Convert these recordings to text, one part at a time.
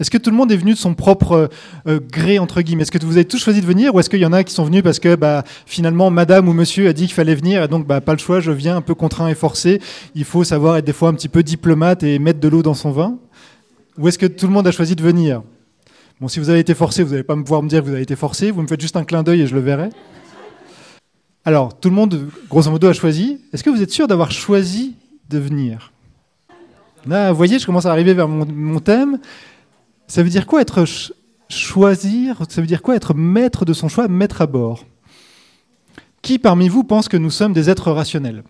Est-ce que tout le monde est venu de son propre euh, gré, entre guillemets? Est-ce que vous avez tous choisi de venir ou est-ce qu'il y en a qui sont venus parce que bah, finalement madame ou monsieur a dit qu'il fallait venir et donc bah, pas le choix, je viens un peu contraint et forcé Il faut savoir être des fois un petit peu diplomate et mettre de l'eau dans son vin Ou est-ce que tout le monde a choisi de venir? Bon, si vous avez été forcé, vous n'allez pas pouvoir me dire que vous avez été forcé, vous me faites juste un clin d'œil et je le verrai. Alors, tout le monde, grosso modo, a choisi. Est-ce que vous êtes sûr d'avoir choisi de venir? Là, vous voyez, je commence à arriver vers mon thème. Ça veut dire quoi être choisir Ça veut dire quoi être maître de son choix, maître à bord? Qui parmi vous pense que nous sommes des êtres rationnels?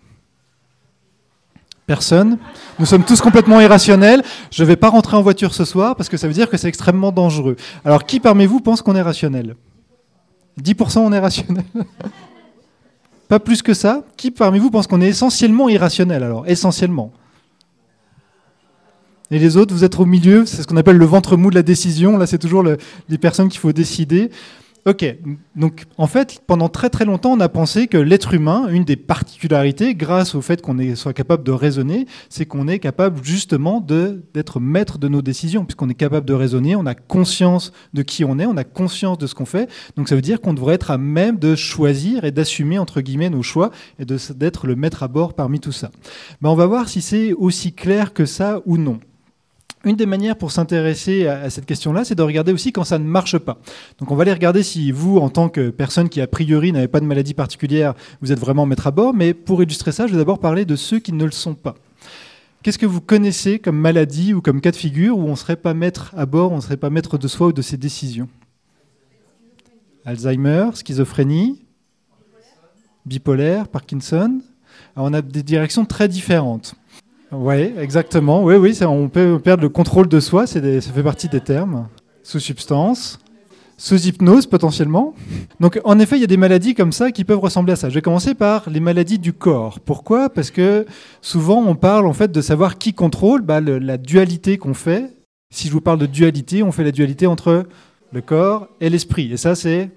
Personne. Nous sommes tous complètement irrationnels. Je ne vais pas rentrer en voiture ce soir parce que ça veut dire que c'est extrêmement dangereux. Alors qui parmi vous pense qu'on est rationnel? 10% on est rationnel? Pas plus que ça? Qui parmi vous pense qu'on est essentiellement irrationnel alors? Essentiellement. Et les autres, vous êtes au milieu, c'est ce qu'on appelle le ventre mou de la décision. Là, c'est toujours les personnes qu'il faut décider. Ok, donc en fait, pendant très très longtemps, on a pensé que l'être humain, une des particularités, grâce au fait qu'on soit capable de raisonner, c'est qu'on est capable justement d'être maître de nos décisions, puisqu'on est capable de raisonner, on a conscience de qui on est, on a conscience de ce qu'on fait. Donc ça veut dire qu'on devrait être à même de choisir et d'assumer entre guillemets nos choix et d'être le maître à bord parmi tout ça. Ben, on va voir si c'est aussi clair que ça ou non. Une des manières pour s'intéresser à cette question-là, c'est de regarder aussi quand ça ne marche pas. Donc on va aller regarder si vous, en tant que personne qui a priori n'avait pas de maladie particulière, vous êtes vraiment maître à bord. Mais pour illustrer ça, je vais d'abord parler de ceux qui ne le sont pas. Qu'est-ce que vous connaissez comme maladie ou comme cas de figure où on ne serait pas maître à bord, on ne serait pas maître de soi ou de ses décisions? Alzheimer, schizophrénie, bipolaire, Parkinson. on a des directions très différentes. Oui, exactement. Oui, oui, on peut perdre le contrôle de soi, ça fait partie des termes. Sous substance, sous hypnose potentiellement. Donc en effet, il y a des maladies comme ça qui peuvent ressembler à ça. Je vais commencer par les maladies du corps. Pourquoi? Parce que souvent on parle en fait de savoir qui contrôle bah, la dualité qu'on fait. Si je vous parle de dualité, on fait la dualité entre le corps et l'esprit. Et ça, c'est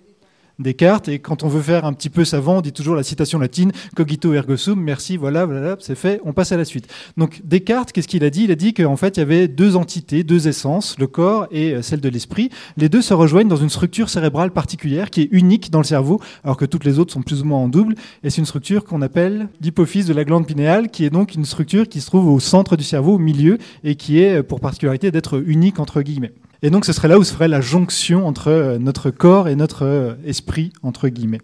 Descartes. Et quand on veut faire un petit peu savant, on dit toujours la citation latine cogito ergo sum, merci, voilà, voilà, c'est fait, on passe à la suite. Donc Descartes, qu'est-ce qu'il a dit? Il a dit qu'en fait, il y avait deux entités, deux essences, le corps et euh, celle de l'esprit. Les deux se rejoignent dans une structure cérébrale particulière qui est unique dans le cerveau, alors que toutes les autres sont plus ou moins en double. Et c'est une structure qu'on appelle l'hypophyse de la glande pinéale, qui est donc une structure qui se trouve au centre du cerveau, au milieu, et qui est euh, pour particularité d'être unique entre guillemets. Et donc ce serait là où se ferait la jonction entre euh, notre corps et notre euh, esprit, entre guillemets.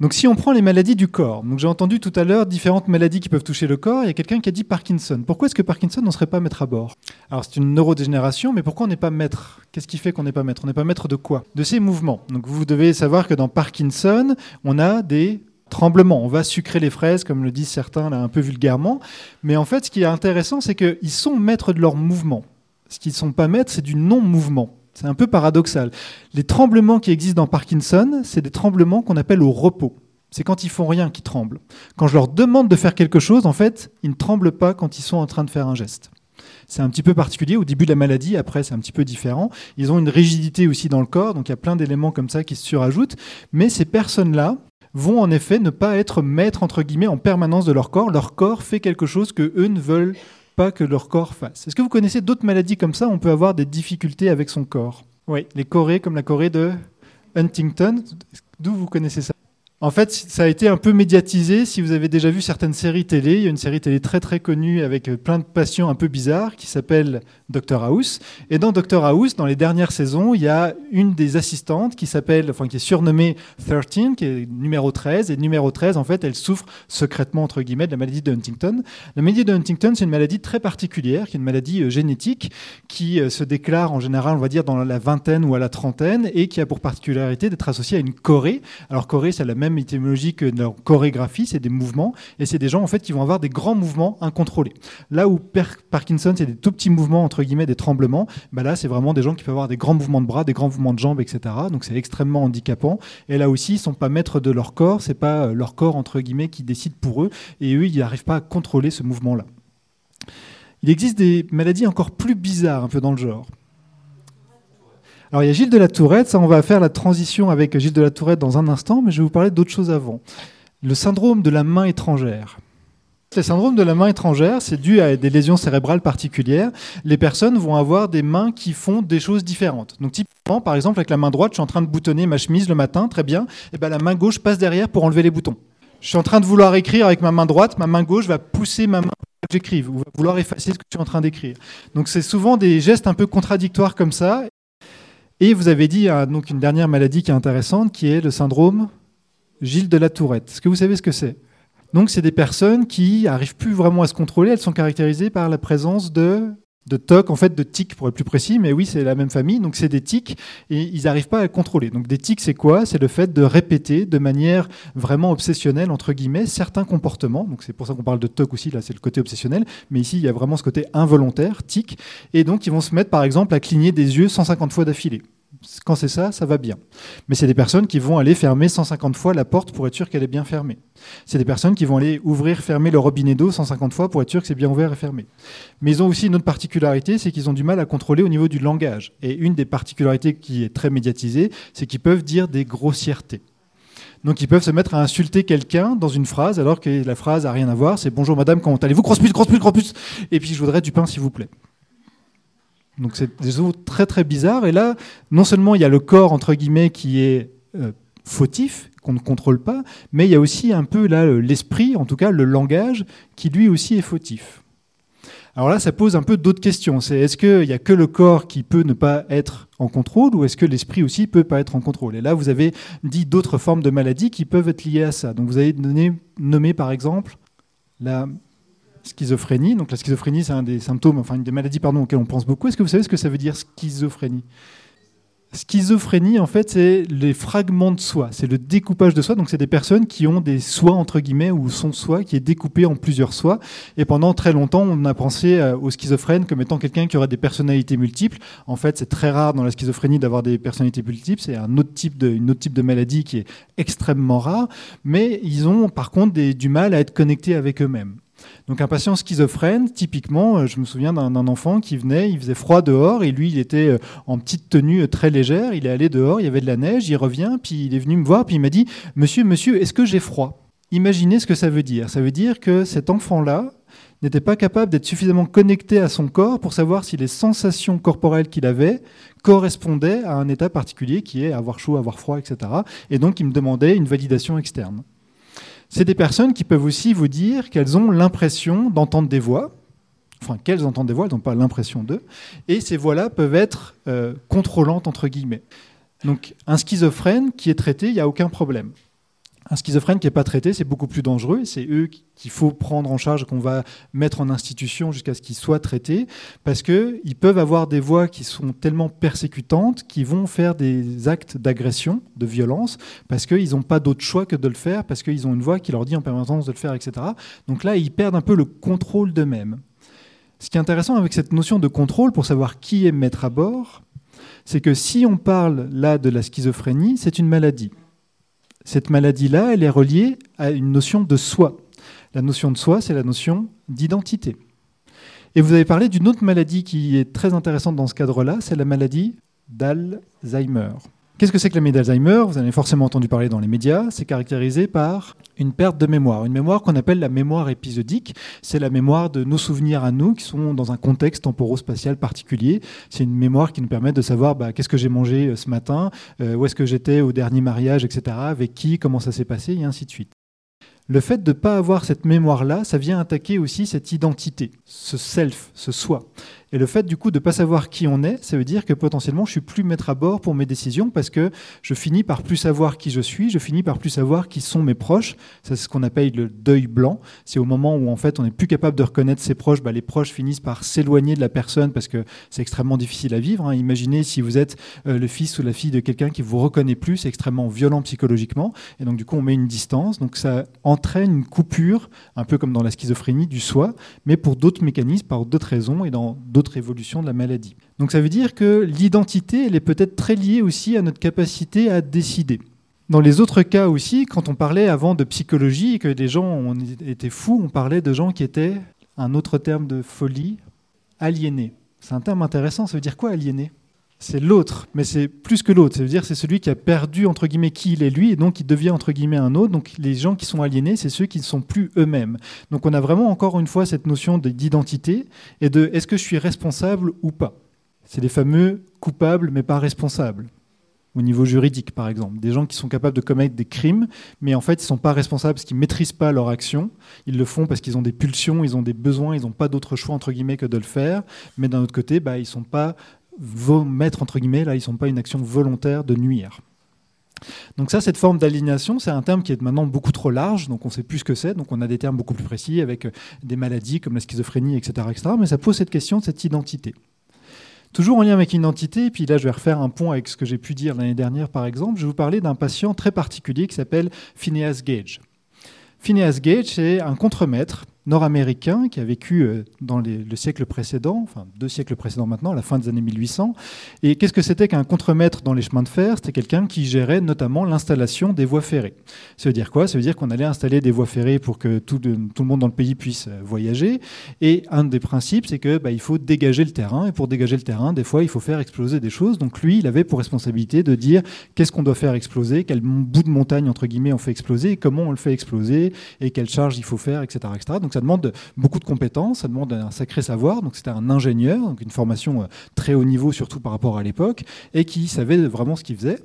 Donc si on prend les maladies du corps, j'ai entendu tout à l'heure différentes maladies qui peuvent toucher le corps, il y a quelqu'un qui a dit Parkinson. Pourquoi est-ce que Parkinson ne serait pas maître à bord? Alors c'est une neurodégénération, mais pourquoi on n'est pas maître? Qu'est-ce qui fait qu'on n'est pas maître? On n'est pas maître de quoi? De ses mouvements. Donc vous devez savoir que dans Parkinson, on a des tremblements. On va sucrer les fraises, comme le disent certains un peu vulgairement. Mais en fait, ce qui est intéressant, c'est qu'ils sont maîtres de leurs mouvements. Ce qu'ils ne sont pas maîtres, c'est du non-mouvement. C'est un peu paradoxal. Les tremblements qui existent dans Parkinson, c'est des tremblements qu'on appelle au repos. C'est quand ils font rien qu'ils tremblent. Quand je leur demande de faire quelque chose, en fait, ils ne tremblent pas quand ils sont en train de faire un geste. C'est un petit peu particulier au début de la maladie, après c'est un petit peu différent. Ils ont une rigidité aussi dans le corps, donc il y a plein d'éléments comme ça qui se surajoutent. Mais ces personnes-là vont en effet ne pas être maîtres entre guillemets en permanence de leur corps. Leur corps fait quelque chose que eux ne veulent pas que leur corps fasse. Est-ce que vous connaissez d'autres maladies comme ça où on peut avoir des difficultés avec son corps? Oui, les corées comme la corée de Huntington. D'où vous connaissez ça? En fait, ça a été un peu médiatisé. Si vous avez déjà vu certaines séries télé, il y a une série télé très très connue avec plein de patients un peu bizarres qui s'appelle Dr House. Et dans Dr House, dans les dernières saisons, il y a une des assistantes qui s'appelle, enfin qui est surnommée 13, qui est numéro 13. Et numéro 13, en fait, elle souffre secrètement entre guillemets de la maladie de Huntington. La maladie de Huntington, c'est une maladie très particulière, qui est une maladie euh, génétique qui euh, se déclare en général, on va dire, dans la vingtaine ou à la trentaine, et qui a pour particularité d'être associée à une chorée. Alors chorée, c'est la même étymologie que leur chorégraphie, c'est des mouvements, et c'est des gens en fait qui vont avoir des grands mouvements incontrôlés. Là où Parkinson, c'est des tout petits mouvements, entre guillemets, des tremblements, bah là, c'est vraiment des gens qui peuvent avoir des grands mouvements de bras, des grands mouvements de jambes, etc. Donc c'est extrêmement handicapant. Et là aussi, ils sont pas maîtres de leur corps, c'est pas euh, leur corps, entre guillemets, qui décide pour eux, et eux, ils n'arrivent pas à contrôler ce mouvement-là. Il existe des maladies encore plus bizarres, un peu dans le genre. Alors il y a Gilles de la Tourette, ça on va faire la transition avec Gilles de la Tourette dans un instant, mais je vais vous parler d'autre chose avant. Le syndrome de la main étrangère. Le syndrome de la main étrangère, c'est dû à des lésions cérébrales particulières. Les personnes vont avoir des mains qui font des choses différentes. Donc typiquement, par exemple, avec la main droite, je suis en train de boutonner ma chemise le matin, très bien. Et ben la main gauche passe derrière pour enlever les boutons. Je suis en train de vouloir écrire avec ma main droite, ma main gauche va pousser ma main pour que j'écrive ou va vouloir effacer ce que je suis en train d'écrire. Donc c'est souvent des gestes un peu contradictoires comme ça. Et vous avez dit euh, donc une dernière maladie qui est intéressante, qui est le syndrome Gilles de la Tourette. Est-ce que vous savez ce que c'est? Donc, c'est des personnes qui arrivent plus vraiment à se contrôler. Elles sont caractérisées par la présence de de TOC, en fait de tics pour être plus précis, mais oui, c'est la même famille, donc c'est des tics, et ils n'arrivent pas à contrôler. Donc des tics, c'est quoi? C'est le fait de répéter de manière vraiment obsessionnelle, entre guillemets, certains comportements, donc c'est pour ça qu'on parle de TOC aussi, là c'est le côté obsessionnel, mais ici il y a vraiment ce côté involontaire, tic, et donc ils vont se mettre par exemple à cligner des yeux 150 fois d'affilée quand c'est ça, ça va bien. Mais c'est des personnes qui vont aller fermer 150 fois la porte pour être sûr qu'elle est bien fermée. C'est des personnes qui vont aller ouvrir, fermer le robinet d'eau 150 fois pour être sûr que c'est bien ouvert et fermé. Mais ils ont aussi une autre particularité, c'est qu'ils ont du mal à contrôler au niveau du langage. Et une des particularités qui est très médiatisée, c'est qu'ils peuvent dire des grossièretés. Donc ils peuvent se mettre à insulter quelqu'un dans une phrase alors que la phrase a rien à voir. C'est bonjour madame, comment allez-vous? Grosse puce, grosse puce, grosse. Et puis je voudrais du pain s'il vous plaît. Donc c'est des choses très très bizarres. Et là, non seulement il y a le corps entre guillemets qui est euh, fautif, qu'on ne contrôle pas, mais il y a aussi un peu là l'esprit, en tout cas le langage, qui lui aussi est fautif. Alors là, ça pose un peu d'autres questions. C'est est-ce qu'il n'y a que le corps qui peut ne pas être en contrôle ou est-ce que l'esprit aussi peut pas être en contrôle? Et là, vous avez dit d'autres formes de maladies qui peuvent être liées à ça. Donc vous avez nommé par exemple la schizophrénie. Donc la schizophrénie, c'est un des symptômes, enfin une des maladies pardon, auxquelles on pense beaucoup. Est-ce que vous savez ce que ça veut dire schizophrénie? Schizophrénie, en fait, c'est les fragments de soi, c'est le découpage de soi. Donc, c'est des personnes qui ont des soi, entre guillemets, ou son soi qui est découpé en plusieurs soi. Et pendant très longtemps, on a pensé euh, au schizophrène comme étant quelqu'un qui aurait des personnalités multiples. En fait, c'est très rare dans la schizophrénie d'avoir des personnalités multiples. C'est un autre type de maladie qui est extrêmement rare. Mais ils ont, par contre, du mal à être connectés avec eux-mêmes. Donc un patient schizophrène, typiquement, euh, je me souviens d'un enfant qui venait, il faisait froid dehors et lui, il était euh, en petite tenue euh, très légère, il est allé dehors, il y avait de la neige, il revient, puis il est venu me voir, puis il m'a dit, Monsieur, monsieur, est-ce que j'ai froid? Imaginez ce que ça veut dire. Ça veut dire que cet enfant-là n'était pas capable d'être suffisamment connecté à son corps pour savoir si les sensations corporelles qu'il avait correspondaient à un état particulier qui est avoir chaud, avoir froid, etc. Et donc il me demandait une validation externe. C'est des personnes qui peuvent aussi vous dire qu'elles ont l'impression d'entendre des voix, enfin qu'elles entendent des voix, elles n'ont pas l'impression d'eux, et ces voix-là peuvent être euh, contrôlantes entre guillemets. Donc un schizophrène qui est traité, il n'y a aucun problème. Un schizophrène qui n'est pas traité, c'est beaucoup plus dangereux. C'est eux qu'il faut prendre en charge, qu'on va mettre en institution jusqu'à ce qu'ils soient traités, parce qu'ils peuvent avoir des voix qui sont tellement persécutantes qu'ils vont faire des actes d'agression, de violence, parce qu'ils n'ont pas d'autre choix que de le faire, parce qu'ils ont une voix qui leur dit en permanence de le faire, etc. Donc là, ils perdent un peu le contrôle d'eux-mêmes. Ce qui est intéressant avec cette notion de contrôle, pour savoir qui est maître à bord, c'est que si on parle là de la schizophrénie, c'est une maladie cette maladie-là, elle est reliée à une notion de soi. La notion de soi, c'est la notion d'identité. Et vous avez parlé d'une autre maladie qui est très intéressante dans ce cadre-là, c'est la maladie d'Alzheimer. Qu'est-ce que c'est que la maladie d'Alzheimer Vous en avez forcément entendu parler dans les médias. C'est caractérisé par une perte de mémoire. Une mémoire qu'on appelle la mémoire épisodique. C'est la mémoire de nos souvenirs à nous qui sont dans un contexte temporo-spatial particulier. C'est une mémoire qui nous permet de savoir bah, qu'est-ce que j'ai mangé euh, ce matin, euh, où est-ce que j'étais au dernier mariage, etc., avec qui, comment ça s'est passé, et ainsi de suite. Le fait de ne pas avoir cette mémoire-là, ça vient attaquer aussi cette identité, ce self, ce soi. Et le fait du coup de ne pas savoir qui on est, ça veut dire que potentiellement je suis plus maître à bord pour mes décisions parce que je finis par plus savoir qui je suis, je finis par plus savoir qui sont mes proches. C'est ce qu'on appelle le deuil blanc. C'est au moment où en fait on n'est plus capable de reconnaître ses proches, bah, les proches finissent par s'éloigner de la personne parce que c'est extrêmement difficile à vivre. Hein. Imaginez si vous êtes euh, le fils ou la fille de quelqu'un qui vous reconnaît plus, c'est extrêmement violent psychologiquement. Et donc du coup on met une distance. Donc ça entraîne une coupure, un peu comme dans la schizophrénie du soi, mais pour d'autres mécanismes, par d'autres raisons et dans d'autres évolution de la maladie. Donc ça veut dire que l'identité, elle est peut-être très liée aussi à notre capacité à décider. Dans les autres cas aussi, quand on parlait avant de psychologie que des gens étaient fous, on parlait de gens qui étaient, un autre terme de folie, aliénés. C'est un terme intéressant, ça veut dire quoi aliéné c'est l'autre, mais c'est plus que l'autre. Ça veut dire c'est celui qui a perdu entre guillemets qui il est lui, et donc qui devient entre guillemets un autre. Donc les gens qui sont aliénés, c'est ceux qui ne sont plus eux-mêmes. Donc on a vraiment encore une fois cette notion d'identité et de est-ce que je suis responsable ou pas? C'est les fameux coupables mais pas responsables au niveau juridique, par exemple. Des gens qui sont capables de commettre des crimes, mais en fait, ils ne sont pas responsables parce qu'ils ne maîtrisent pas leur action. Ils le font parce qu'ils ont des pulsions, ils ont des besoins, ils n'ont pas d'autre choix, entre guillemets, que de le faire. Mais d'un autre côté, bah, ils ne sont pas mettre entre guillemets, là, ils ne sont pas une action volontaire de nuire. Donc ça, cette forme d'aliénation, c'est un terme qui est maintenant beaucoup trop large, donc on sait plus ce que c'est, donc on a des termes beaucoup plus précis avec euh, des maladies comme la schizophrénie, etc., etc. Mais ça pose cette question de cette identité. Toujours en lien avec l'identité, et puis là je vais refaire un pont avec ce que j'ai pu dire l'année dernière par exemple, je vais vous parler d'un patient très particulier qui s'appelle Phineas Gage. Phineas Gage, c'est un contremaître nord-américain qui a vécu euh, dans le siècle précédent, enfin deux siècles précédents maintenant, à la fin des années 1800. Et qu'est-ce que c'était qu'un contremaître dans les chemins de fer? C'était quelqu'un qui gérait notamment l'installation des voies ferrées. Ça veut dire quoi? Ça veut dire qu'on allait installer des voies ferrées pour que tout, le monde dans le pays puisse euh, voyager. Et un des principes, c'est que bah, il faut dégager le terrain. Et pour dégager le terrain, des fois, il faut faire exploser des choses. Donc lui, il avait pour responsabilité de dire qu'est-ce qu'on doit faire exploser, quel bout de montagne entre guillemets on fait exploser, comment on le fait exploser, et quelle charge il faut faire, etc., etc. Donc ça demande beaucoup de compétences, ça demande un sacré savoir. Donc c'était un ingénieur, donc une formation euh, très haut niveau surtout par rapport à l'époque, et qui savait vraiment ce qu'il faisait.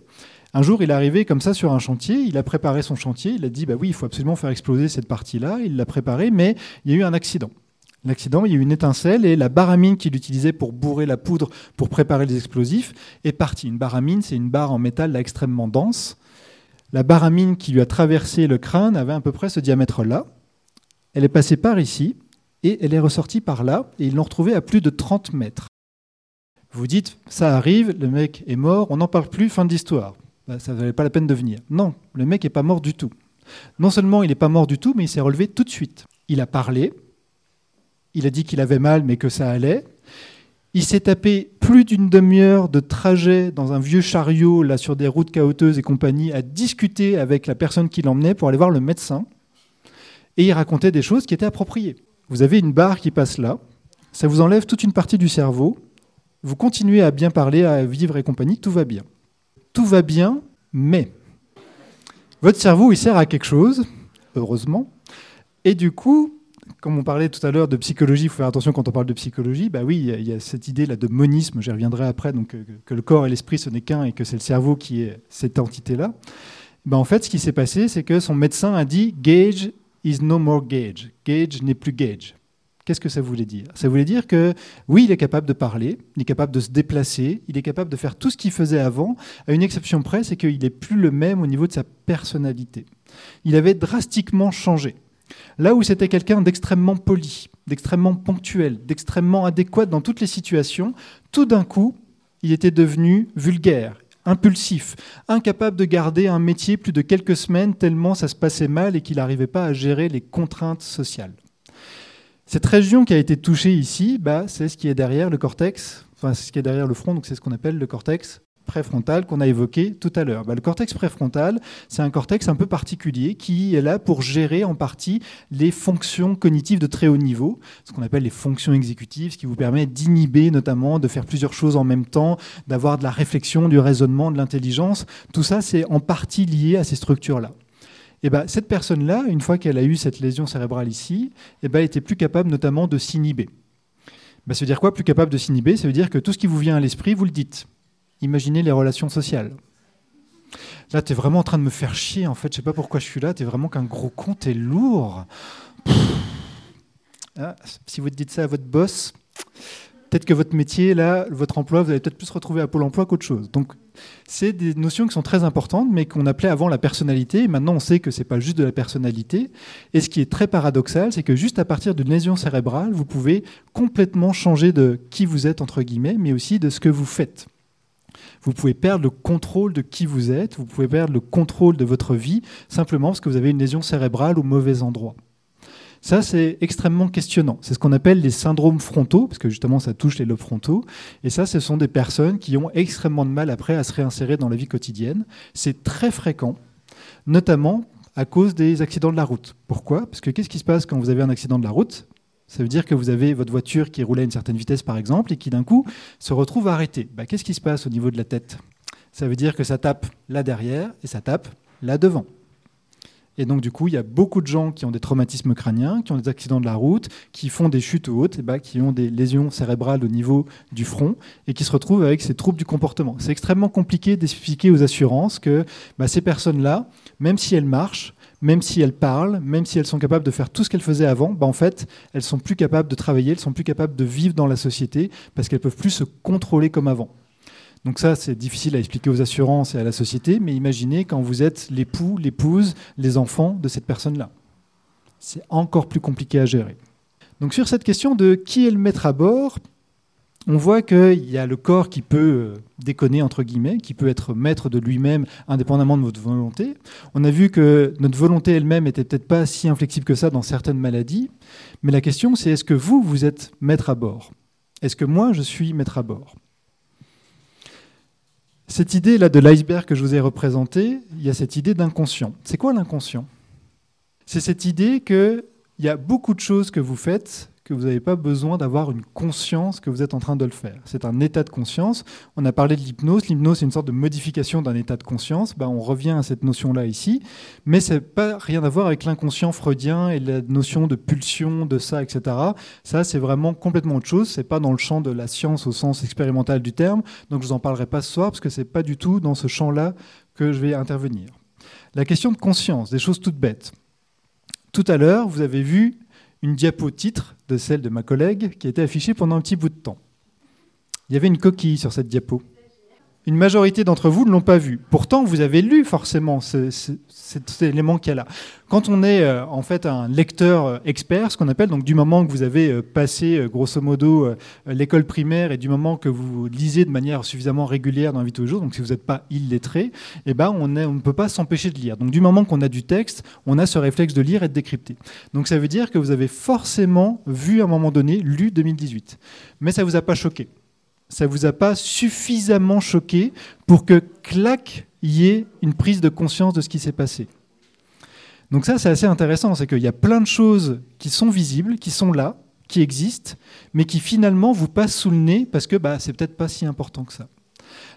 Un jour, il est arrivé comme ça sur un chantier, il a préparé son chantier, il a dit bah oui, il faut absolument faire exploser cette partie-là, il l'a préparé, mais il y a eu un accident. L'accident, il y a eu une étincelle et la baramine qu'il utilisait pour bourrer la poudre pour préparer les explosifs est partie. Une baramine, c'est une barre en métal extrêmement dense. La baramine qui lui a traversé le crâne avait à peu près ce diamètre-là. Elle est passée par ici et elle est ressortie par là et ils l'ont retrouvée à plus de 30 mètres. Vous dites, ça arrive, le mec est mort, on n'en parle plus, fin d'histoire. Bah, ça ne valait pas la peine de venir. Non, le mec n'est pas mort du tout. Non seulement il n'est pas mort du tout, mais il s'est relevé tout de suite. Il a parlé, il a dit qu'il avait mal mais que ça allait, il s'est tapé plus d'une demi-heure de trajet dans un vieux chariot, là, sur des routes caoteuses et compagnie, à discuter avec la personne qui l'emmenait pour aller voir le médecin. Et il racontait des choses qui étaient appropriées. Vous avez une barre qui passe là, ça vous enlève toute une partie du cerveau, vous continuez à bien parler, à vivre et compagnie, tout va bien. Tout va bien, mais votre cerveau, il sert à quelque chose, heureusement, et du coup, comme on parlait tout à l'heure de psychologie, il faut faire attention quand on parle de psychologie. Bah oui, il y, a cette idée là de monisme. J'y reviendrai après. Donc euh, que, le corps et l'esprit ce n'est qu'un et que c'est le cerveau qui est cette entité là. Bah en fait, ce qui s'est passé, c'est que son médecin a dit Gage is no more Gage. Gage n'est plus Gage. Qu'est-ce que ça voulait dire? Ça voulait dire que oui, il est capable de parler, il est capable de se déplacer, il est capable de faire tout ce qu'il faisait avant, à une exception près, c'est qu'il n'est plus le même au niveau de sa personnalité. Il avait drastiquement changé. Là où c'était quelqu'un d'extrêmement poli, d'extrêmement ponctuel, d'extrêmement adéquat dans toutes les situations, tout d'un coup, il était devenu vulgaire, impulsif, incapable de garder un métier plus de quelques semaines tellement ça se passait mal et qu'il n'arrivait pas à gérer les contraintes sociales. Cette région qui a été touchée ici, bah, c'est ce qui est derrière le cortex, enfin c'est ce qui est derrière le front, donc c'est ce qu'on appelle le cortex préfrontal qu'on a évoqué tout à l'heure. Bah, le cortex préfrontal, c'est un cortex un peu particulier qui est là pour gérer en partie les fonctions cognitives de très haut niveau, ce qu'on appelle les fonctions exécutives, ce qui vous permet d'inhiber notamment, de faire plusieurs choses en même temps, d'avoir de la réflexion, du raisonnement, de l'intelligence. Tout ça, c'est en partie lié à ces structures-là. Et bah, cette personne-là, une fois qu'elle a eu cette lésion cérébrale ici, et bah, était plus capable notamment de s'inhiber. Ça veut dire quoi Plus capable de s'inhiber? Ça veut dire que tout ce qui vous vient à l'esprit, vous le dites. Imaginez les relations sociales. Là, tu es vraiment en train de me faire chier, en fait. Je sais pas pourquoi je suis là. Tu es vraiment qu'un gros con, tu es lourd. Ah, si vous dites ça à votre boss, peut-être que votre métier, là, votre emploi, vous allez peut-être plus retrouver à Pôle emploi qu'autre chose. Donc, c'est des notions qui sont très importantes, mais qu'on appelait avant la personnalité. maintenant, on sait que ce n'est pas juste de la personnalité. Et ce qui est très paradoxal, c'est que juste à partir d'une lésion cérébrale, vous pouvez complètement changer de qui vous êtes, entre guillemets, mais aussi de ce que vous faites. Vous pouvez perdre le contrôle de qui vous êtes, vous pouvez perdre le contrôle de votre vie simplement parce que vous avez une lésion cérébrale au mauvais endroit. Ça, c'est extrêmement questionnant. C'est ce qu'on appelle les syndromes frontaux, parce que justement, ça touche les lobes frontaux. Et ça, ce sont des personnes qui ont extrêmement de mal après à se réinsérer dans la vie quotidienne. C'est très fréquent, notamment à cause des accidents de la route. Pourquoi? Parce que qu'est-ce qui se passe quand vous avez un accident de la route? Ça veut dire que vous avez votre voiture qui roulait à une certaine vitesse, par exemple, et qui d'un coup se retrouve arrêtée. Bah, Qu'est-ce qui se passe au niveau de la tête? Ça veut dire que ça tape là derrière et ça tape là devant. Et donc, du coup, il y a beaucoup de gens qui ont des traumatismes crâniens, qui ont des accidents de la route, qui font des chutes hautes, et bah, qui ont des lésions cérébrales au niveau du front, et qui se retrouvent avec ces troubles du comportement. C'est extrêmement compliqué d'expliquer aux assurances que bah, ces personnes-là, même si elles marchent, même si elles parlent, même si elles sont capables de faire tout ce qu'elles faisaient avant, bah, en fait, elles sont plus capables de travailler, elles sont plus capables de vivre dans la société, parce qu'elles peuvent plus se contrôler comme avant. Donc ça, c'est difficile à expliquer aux assurances et à la société, mais imaginez quand vous êtes l'époux, l'épouse, les enfants de cette personne-là. C'est encore plus compliqué à gérer. Donc sur cette question de qui est le maître à bord, on voit qu'il y a le corps qui peut euh, déconner, entre guillemets, qui peut être maître de lui-même indépendamment de votre volonté. On a vu que notre volonté elle-même n'était peut-être pas si inflexible que ça dans certaines maladies. Mais la question, c'est est-ce que vous, vous êtes maître à bord? Est-ce que moi, je suis maître à bord? Cette idée-là de l'iceberg que je vous ai représenté, il y a cette idée d'inconscient. C'est quoi l'inconscient? C'est cette idée qu'il y a beaucoup de choses que vous faites que vous n'avez pas besoin d'avoir une conscience que vous êtes en train de le faire. C'est un état de conscience. On a parlé de l'hypnose. L'hypnose, c'est une sorte de modification d'un état de conscience. Ben, on revient à cette notion-là ici. Mais ça n'a pas rien à voir avec l'inconscient freudien et la notion de pulsion, de ça, etc. Ça, c'est vraiment complètement autre chose. C'est pas dans le champ de la science au sens expérimental du terme. Donc, je vous en parlerai pas ce soir parce que c'est pas du tout dans ce champ-là que je vais intervenir. La question de conscience, des choses toutes bêtes. Tout à l'heure, vous avez vu une diapo titre de celle de ma collègue qui a été affichée pendant un petit bout de temps. Il y avait une coquille sur cette diapo. Une majorité d'entre vous ne l'ont pas vu. Pourtant, vous avez lu forcément cet élément qu'il y a là. Quand on est euh, en fait un lecteur euh, expert, ce qu'on appelle, donc du moment que vous avez euh, passé grosso modo l'école primaire et du moment que vous lisez de manière suffisamment régulière dans la vie de tous les jours, donc si vous n'êtes pas illettré, eh ben on, on ne peut pas s'empêcher de lire. Donc du moment qu'on a du texte, on a ce réflexe de lire et de décrypter. Donc ça veut dire que vous avez forcément vu à un moment donné, lu 2018. Mais ça ne vous a pas choqué ça vous a pas suffisamment choqué pour que, clac, il y ait une prise de conscience de ce qui s'est passé. Donc ça, c'est assez intéressant, c'est qu'il y a plein de choses qui sont visibles, qui sont là, qui existent, mais qui finalement vous passent sous le nez parce que bah, c'est peut-être pas si important que ça.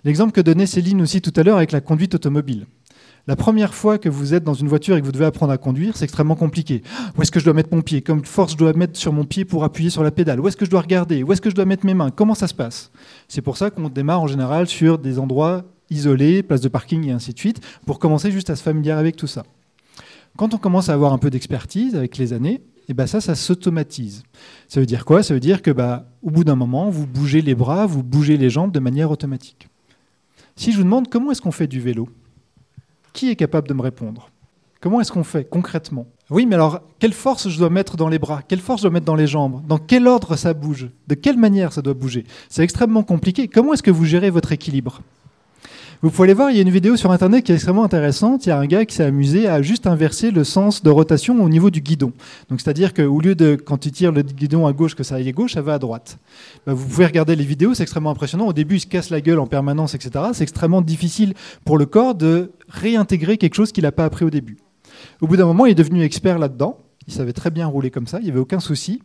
L'exemple que donnait Céline aussi tout à l'heure avec la conduite automobile. La première fois que vous êtes dans une voiture et que vous devez apprendre à conduire, c'est extrêmement compliqué. Où est-ce que je dois mettre mon pied? Comme force je dois mettre sur mon pied pour appuyer sur la pédale Où est-ce que je dois regarder? Où est-ce que je dois mettre mes mains? Comment ça se passe? C'est pour ça qu'on démarre en général sur des endroits isolés, places de parking et ainsi de suite, pour commencer juste à se familiariser avec tout ça. Quand on commence à avoir un peu d'expertise avec les années, et eh ben ça, ça s'automatise. Ça veut dire quoi? Ça veut dire que bah, au bout d'un moment, vous bougez les bras, vous bougez les jambes de manière automatique. Si je vous demande comment est-ce qu'on fait du vélo, qui est capable de me répondre? Comment est-ce qu'on fait concrètement? Oui, mais alors, quelle force je dois mettre dans les bras? Quelle force je dois mettre dans les jambes? Dans quel ordre ça bouge? De quelle manière ça doit bouger? C'est extrêmement compliqué. Comment est-ce que vous gérez votre équilibre? Vous pouvez aller voir, il y a une vidéo sur Internet qui est extrêmement intéressante. Il y a un gars qui s'est amusé à juste inverser le sens de rotation au niveau du guidon. Donc, c'est-à-dire qu'au lieu de, quand il tire le guidon à gauche, que ça aille à gauche, ça va à droite. Bah, vous pouvez regarder les vidéos, c'est extrêmement impressionnant. Au début, il se casse la gueule en permanence, etc. C'est extrêmement difficile pour le corps de réintégrer quelque chose qu'il n'a pas appris au début. Au bout d'un moment, il est devenu expert là-dedans. Il savait très bien rouler comme ça, il n'y avait aucun souci.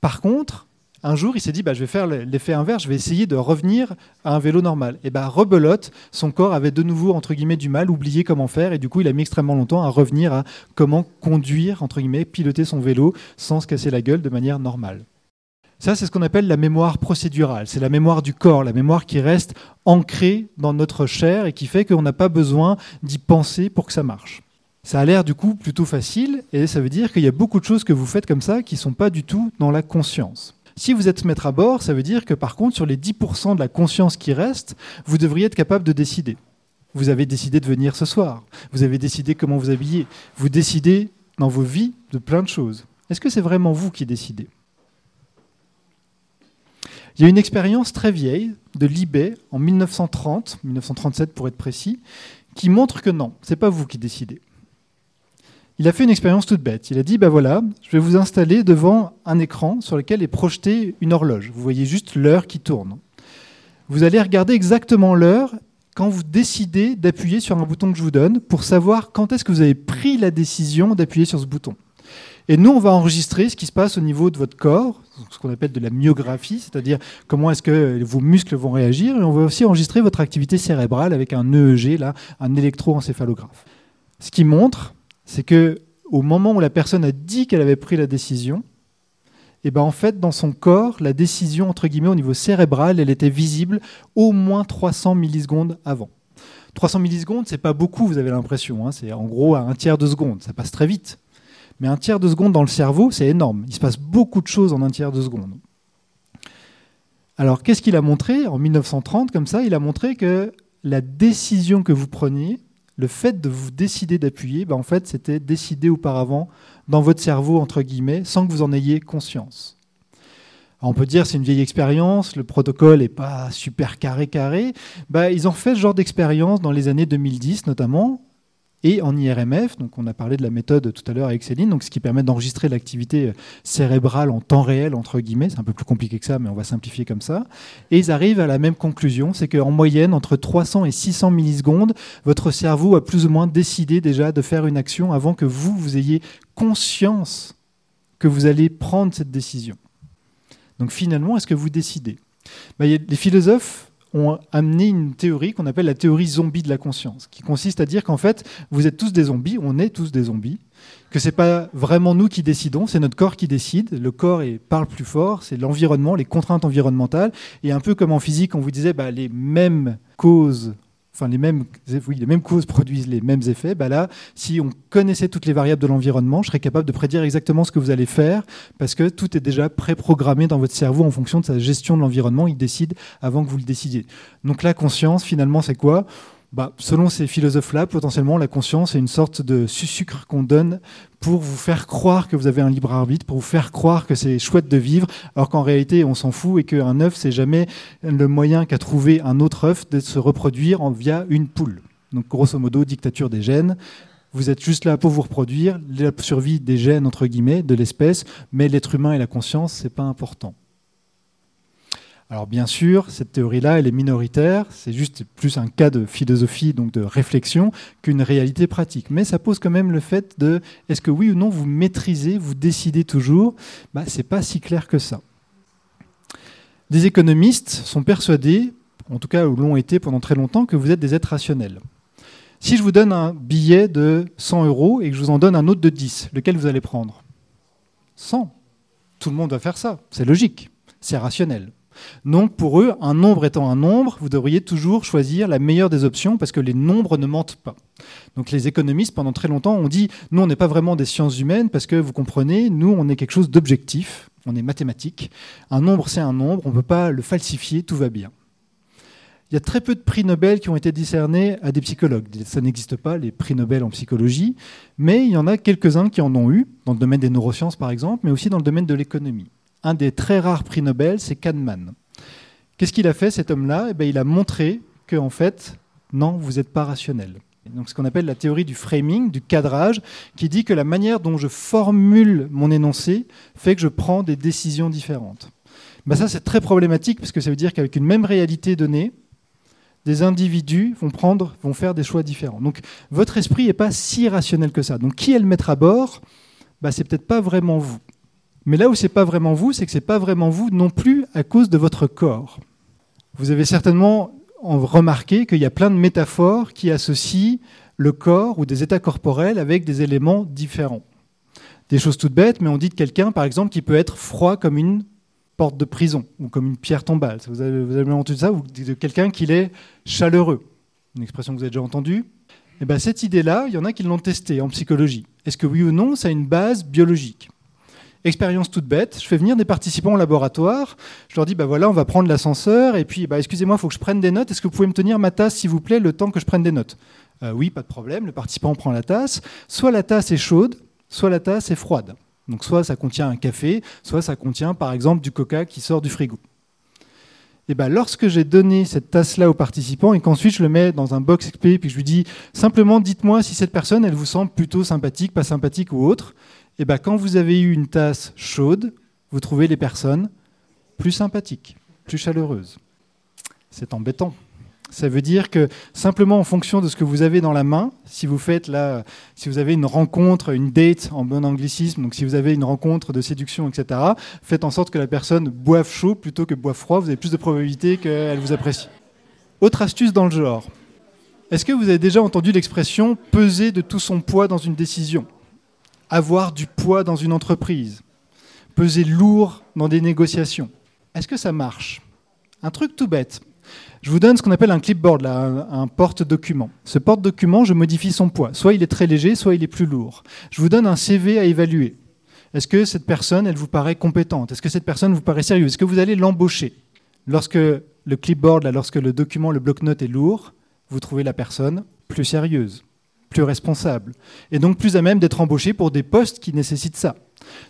Par contre, un jour, il s'est dit, bah, je vais faire l'effet inverse, je vais essayer de revenir à un vélo normal. Et bah, rebelote, son corps avait de nouveau, entre guillemets, du mal, oublié comment faire, et du coup, il a mis extrêmement longtemps à revenir à comment conduire, entre guillemets, piloter son vélo sans se casser la gueule de manière normale. Ça, c'est ce qu'on appelle la mémoire procédurale. C'est la mémoire du corps, la mémoire qui reste ancrée dans notre chair et qui fait qu'on n'a pas besoin d'y penser pour que ça marche. Ça a l'air du coup plutôt facile et ça veut dire qu'il y a beaucoup de choses que vous faites comme ça qui ne sont pas du tout dans la conscience. Si vous êtes maître à bord, ça veut dire que par contre, sur les 10% de la conscience qui reste, vous devriez être capable de décider. Vous avez décidé de venir ce soir. Vous avez décidé comment vous habiller. Vous décidez dans vos vies de plein de choses. Est-ce que c'est vraiment vous qui décidez? Il y a une expérience très vieille de Libet en 1930, 1937 pour être précis, qui montre que non, c'est pas vous qui décidez il a fait une expérience toute bête. Il a dit, ben voilà, je vais vous installer devant un écran sur lequel est projetée une horloge. Vous voyez juste l'heure qui tourne. Vous allez regarder exactement l'heure quand vous décidez d'appuyer sur un bouton que je vous donne pour savoir quand est-ce que vous avez pris la décision d'appuyer sur ce bouton. Et nous, on va enregistrer ce qui se passe au niveau de votre corps, ce qu'on appelle de la myographie, c'est-à-dire comment est-ce que vos muscles vont réagir. Et on va aussi enregistrer votre activité cérébrale avec un EEG, là, un électroencéphalographe. Ce qui montre, c'est que au moment où la personne a dit qu'elle avait pris la décision, et eh ben en fait, dans son corps, la décision, entre guillemets, au niveau cérébral, elle était visible au moins 300 millisecondes avant. 300 millisecondes, c'est pas beaucoup, vous avez l'impression. Hein. c'est en gros un tiers de seconde. Ça passe très vite. Mais un tiers de seconde dans le cerveau, c'est énorme. Il se passe beaucoup de choses en un tiers de seconde. Alors, qu'est-ce qu'il a montré En 1930, comme ça, il a montré que la décision que vous preniez, le fait de vous décider d'appuyer, ben en fait, c'était décidé auparavant dans votre cerveau, entre guillemets, sans que vous en ayez conscience. on peut dire c'est une vieille expérience, le protocole n'est pas super carré carré. Ben, ils ont fait ce genre d'expérience dans les années 2010 notamment, et en IRMF, donc on a parlé de la méthode tout à l'heure avec Céline, donc ce qui permet d'enregistrer l'activité cérébrale en temps réel, entre guillemets, c'est un peu plus compliqué que ça, mais on va simplifier comme ça, et ils arrivent à la même conclusion, c'est qu'en moyenne, entre 300 et 600 millisecondes, votre cerveau a plus ou moins décidé déjà de faire une action avant que vous, vous ayez conscience que vous allez prendre cette décision. Donc finalement, est-ce que vous décidez? Ben, Les philosophes ont amené une théorie qu'on appelle la théorie zombie de la conscience, qui consiste à dire qu'en fait, vous êtes tous des zombies, on est tous des zombies, que c'est pas vraiment nous qui décidons, c'est notre corps qui décide. Le corps parle plus fort, c'est l'environnement, les contraintes environnementales. Et un peu comme en physique, on vous disait bah, les mêmes causes enfin les mêmes, oui, les mêmes causes produisent les mêmes effets, bah là, si on connaissait toutes les variables de l'environnement, je serais capable de prédire exactement ce que vous allez faire, parce que tout est déjà préprogrammé dans votre cerveau en fonction de sa gestion de l'environnement. Il décide avant que vous le décidiez. Donc la conscience, finalement, c'est quoi? Bah, selon ces philosophes-là, potentiellement, la conscience est une sorte de sucre qu'on donne pour vous faire croire que vous avez un libre arbitre, pour vous faire croire que c'est chouette de vivre, alors qu'en réalité, on s'en fout et qu'un œuf, c'est jamais le moyen qu'a trouvé un autre œuf de se reproduire via une poule. Donc, grosso modo, dictature des gènes. Vous êtes juste là pour vous reproduire, la survie des gènes, entre guillemets, de l'espèce, mais l'être humain et la conscience, c'est pas important. Alors bien sûr, cette théorie-là, elle est minoritaire, c'est juste plus un cas de philosophie, donc de réflexion, qu'une réalité pratique. Mais ça pose quand même le fait de, est-ce que oui ou non vous maîtrisez, vous décidez toujours? Bah, C'est pas si clair que ça. Des économistes sont persuadés, en tout cas ou l'ont été pendant très longtemps, que vous êtes des êtres rationnels. Si je vous donne un billet de 100 euros et que je vous en donne un autre de 10, lequel vous allez prendre? 100. Tout le monde va faire ça, c'est logique, c'est rationnel. Donc pour eux, un nombre étant un nombre, vous devriez toujours choisir la meilleure des options parce que les nombres ne mentent pas. Donc les économistes, pendant très longtemps, ont dit, nous, on n'est pas vraiment des sciences humaines parce que, vous comprenez, nous, on est quelque chose d'objectif, on est mathématique. Un nombre, c'est un nombre, on ne peut pas le falsifier, tout va bien. Il y a très peu de prix Nobel qui ont été décernés à des psychologues. Ça n'existe pas, les prix Nobel en psychologie, mais il y en a quelques-uns qui en ont eu, dans le domaine des neurosciences par exemple, mais aussi dans le domaine de l'économie un des très rares prix Nobel, c'est Kahneman. Qu'est-ce qu'il a fait, cet homme-là? Eh ben, Il a montré que, en fait, non, vous n'êtes pas rationnel. Donc, ce qu'on appelle la théorie du framing, du cadrage, qui dit que la manière dont je formule mon énoncé fait que je prends des décisions différentes. Ben ça, c'est très problématique parce que ça veut dire qu'avec une même réalité donnée, des individus vont, prendre, vont faire des choix différents. Donc, votre esprit n'est pas si rationnel que ça. Donc, qui est le maître à bord? Ben, C'est peut-être pas vraiment vous. Mais là où c'est pas vraiment vous, c'est que c'est pas vraiment vous non plus à cause de votre corps. Vous avez certainement remarqué qu'il y a plein de métaphores qui associent le corps ou des états corporels avec des éléments différents. Des choses toutes bêtes, mais on dit de quelqu'un, par exemple, qui peut être froid comme une porte de prison ou comme une pierre tombale. Vous avez, entendu ça Ou de quelqu'un qui est chaleureux. Une expression que vous avez déjà entendue. Eh bien, cette idée-là, il y en a qui l'ont testée en psychologie. Est-ce que oui ou non, ça a une base biologique? Expérience toute bête, je fais venir des participants au laboratoire, je leur dis, bah voilà, on va prendre l'ascenseur, et puis, bah, excusez-moi, il faut que je prenne des notes, est-ce que vous pouvez me tenir ma tasse, s'il vous plaît, le temps que je prenne des notes? Euh, Oui, pas de problème, le participant prend la tasse, soit la tasse est chaude, soit la tasse est froide. Donc soit ça contient un café, soit ça contient par exemple du coca qui sort du frigo. Et ben, lorsque j'ai donné cette tasse-là aux participants et qu'ensuite je le mets dans un box XP, puis je lui dis simplement dites-moi si cette personne elle vous semble plutôt sympathique, pas sympathique ou autre, et eh ben, quand vous avez eu une tasse chaude, vous trouvez les personnes plus sympathiques, plus chaleureuses. C'est embêtant. Ça veut dire que simplement en fonction de ce que vous avez dans la main, si vous faites là, si vous avez une rencontre, une date en bon anglicisme, donc si vous avez une rencontre de séduction, etc., faites en sorte que la personne boive chaud plutôt que boive froid. Vous avez plus de probabilité qu'elle vous apprécie. Autre astuce dans le genre. Est-ce que vous avez déjà entendu l'expression peser de tout son poids dans une décision Avoir du poids dans une entreprise Peser lourd dans des négociations Est-ce que ça marche? Un truc tout bête. Je vous donne ce qu'on appelle un clipboard, un, porte-document. Ce porte-document, je modifie son poids. Soit il est très léger, soit il est plus lourd. Je vous donne un CV à évaluer. Est-ce que cette personne, elle vous paraît compétente? Est-ce que cette personne vous paraît sérieuse? Est-ce que vous allez l'embaucher? Lorsque le clipboard, lorsque le document, le bloc-notes est lourd, vous trouvez la personne plus sérieuse, plus responsable, et donc plus à même d'être embauché pour des postes qui nécessitent ça.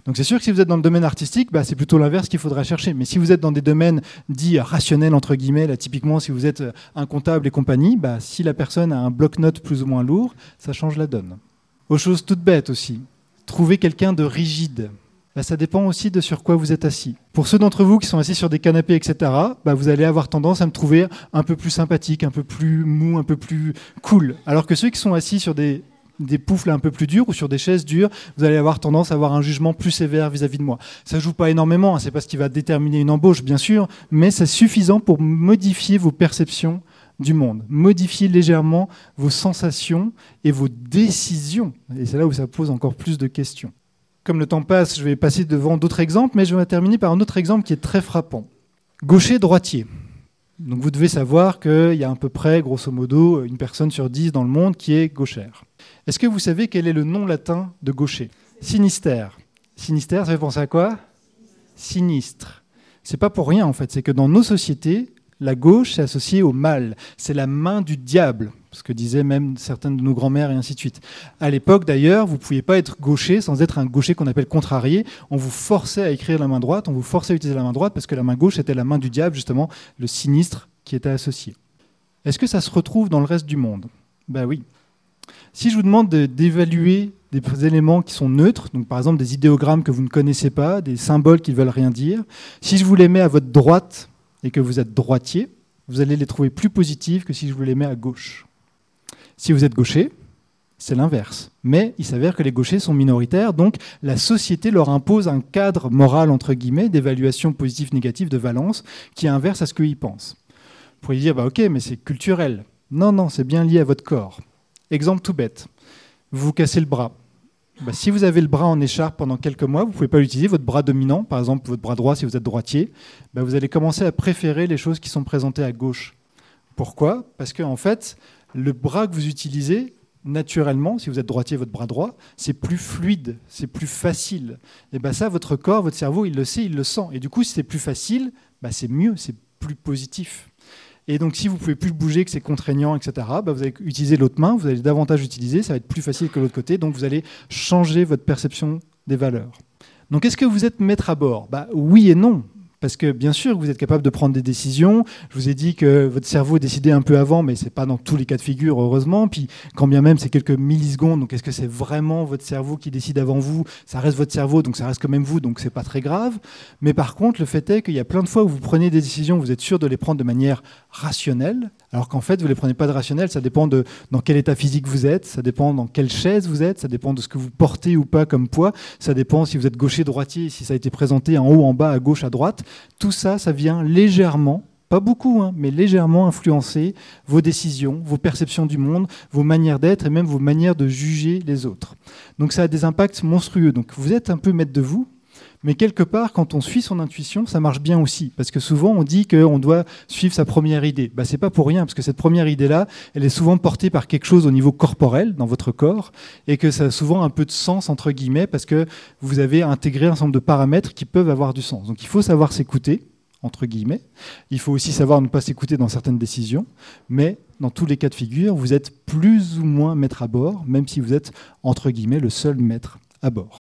Donc c'est sûr que si vous êtes dans le domaine artistique, bah, c'est plutôt l'inverse qu'il faudra chercher. Mais si vous êtes dans des domaines dits rationnels, entre guillemets, là, typiquement si vous êtes un comptable et compagnie, bah, si la personne a un bloc-notes plus ou moins lourd, ça change la donne. Autre chose toute bête aussi, trouver quelqu'un de rigide. Bah, ça dépend aussi de sur quoi vous êtes assis. Pour ceux d'entre vous qui sont assis sur des canapés, etc., bah, vous allez avoir tendance à me trouver un peu plus sympathique, un peu plus mou, un peu plus cool. Alors que ceux qui sont assis sur des des poufles un peu plus durs ou sur des chaises dures, vous allez avoir tendance à avoir un jugement plus sévère vis-à-vis de moi. Ça joue pas énormément, hein, c'est pas ce qui va déterminer une embauche, bien sûr, mais c'est suffisant pour modifier vos perceptions du monde, modifier légèrement vos sensations et vos décisions. Et c'est là où ça pose encore plus de questions. Comme le temps passe, je vais passer devant d'autres exemples, mais je vais terminer par un autre exemple qui est très frappant. Gaucher-droitier. Donc vous devez savoir qu'il y a à peu près, grosso modo, une personne sur dix dans le monde qui est gauchère. Est-ce que vous savez quel est le nom latin de gaucher? Sinistère. Sinistère, ça fait penser à quoi? Sinistre. C'est pas pour rien en fait, c'est que dans nos sociétés, la gauche est associée au mal. C'est la main du diable, ce que disaient même certaines de nos grands-mères et ainsi de suite. À l'époque d'ailleurs, vous ne pouviez pas être gaucher sans être un gaucher qu'on appelle contrarié. On vous forçait à écrire la main droite, on vous forçait à utiliser la main droite parce que la main gauche était la main du diable, justement, le sinistre qui était associé. Est-ce que ça se retrouve dans le reste du monde? Ben oui. Si je vous demande d'évaluer des éléments qui sont neutres, donc par exemple des idéogrammes que vous ne connaissez pas, des symboles qui ne veulent rien dire, si je vous les mets à votre droite et que vous êtes droitier, vous allez les trouver plus positifs que si je vous les mets à gauche. Si vous êtes gaucher, c'est l'inverse. Mais il s'avère que les gauchers sont minoritaires, donc la société leur impose un cadre moral, entre guillemets, d'évaluation positive-négative de valence qui est inverse à ce qu'ils pensent. Vous pourriez dire, bah, ok, mais c'est culturel. Non, non, c'est bien lié à votre corps. Exemple tout bête. Vous vous cassez le bras. Bah, si vous avez le bras en écharpe pendant quelques mois, vous ne pouvez pas l'utiliser, votre bras dominant, par exemple votre bras droit si vous êtes droitier, bah, vous allez commencer à préférer les choses qui sont présentées à gauche. Pourquoi? Parce qu'en en fait, le bras que vous utilisez, naturellement, si vous êtes droitier, votre bras droit, c'est plus fluide, c'est plus facile. Et bien ça, votre corps, votre cerveau, il le sait, il le sent. Et du coup, si c'est plus facile, bah, c'est mieux, c'est plus positif. Et donc, si vous pouvez plus bouger, que c'est contraignant, etc., bah, vous allez utiliser l'autre main, vous allez davantage utiliser, ça va être plus facile que l'autre côté, donc vous allez changer votre perception des valeurs. Donc, est-ce que vous êtes maître à bord? Bah, Oui et non. Parce que bien sûr, vous êtes capable de prendre des décisions. Je vous ai dit que votre cerveau décidait un peu avant, mais ce n'est pas dans tous les cas de figure, heureusement. Puis quand bien même c'est quelques millisecondes, donc est-ce que c'est vraiment votre cerveau qui décide avant vous? Ça reste votre cerveau, donc ça reste quand même vous, donc c'est pas très grave. Mais par contre, le fait est qu'il y a plein de fois où vous prenez des décisions, vous êtes sûr de les prendre de manière rationnelle, alors qu'en fait, vous ne les prenez pas de rationnel. Ça dépend de dans quel état physique vous êtes, ça dépend dans quelle chaise vous êtes, ça dépend de ce que vous portez ou pas comme poids, ça dépend si vous êtes gaucher, droitier, si ça a été présenté en haut, en bas, à gauche, à droite. Tout ça, ça vient légèrement, pas beaucoup, hein, mais légèrement influencer vos décisions, vos perceptions du monde, vos manières d'être et même vos manières de juger les autres. Donc ça a des impacts monstrueux. Donc vous êtes un peu maître de vous, mais quelque part, quand on suit son intuition, ça marche bien aussi. Parce que souvent, on dit qu'on doit suivre sa première idée. Bah, c'est pas pour rien, parce que cette première idée-là, elle est souvent portée par quelque chose au niveau corporel, dans votre corps, et que ça a souvent un peu de sens, entre guillemets, parce que vous avez intégré un nombre de paramètres qui peuvent avoir du sens. Donc il faut savoir s'écouter, entre guillemets. Il faut aussi savoir ne pas s'écouter dans certaines décisions, mais dans tous les cas de figure, vous êtes plus ou moins maître à bord, même si vous êtes, entre guillemets, le seul maître à bord.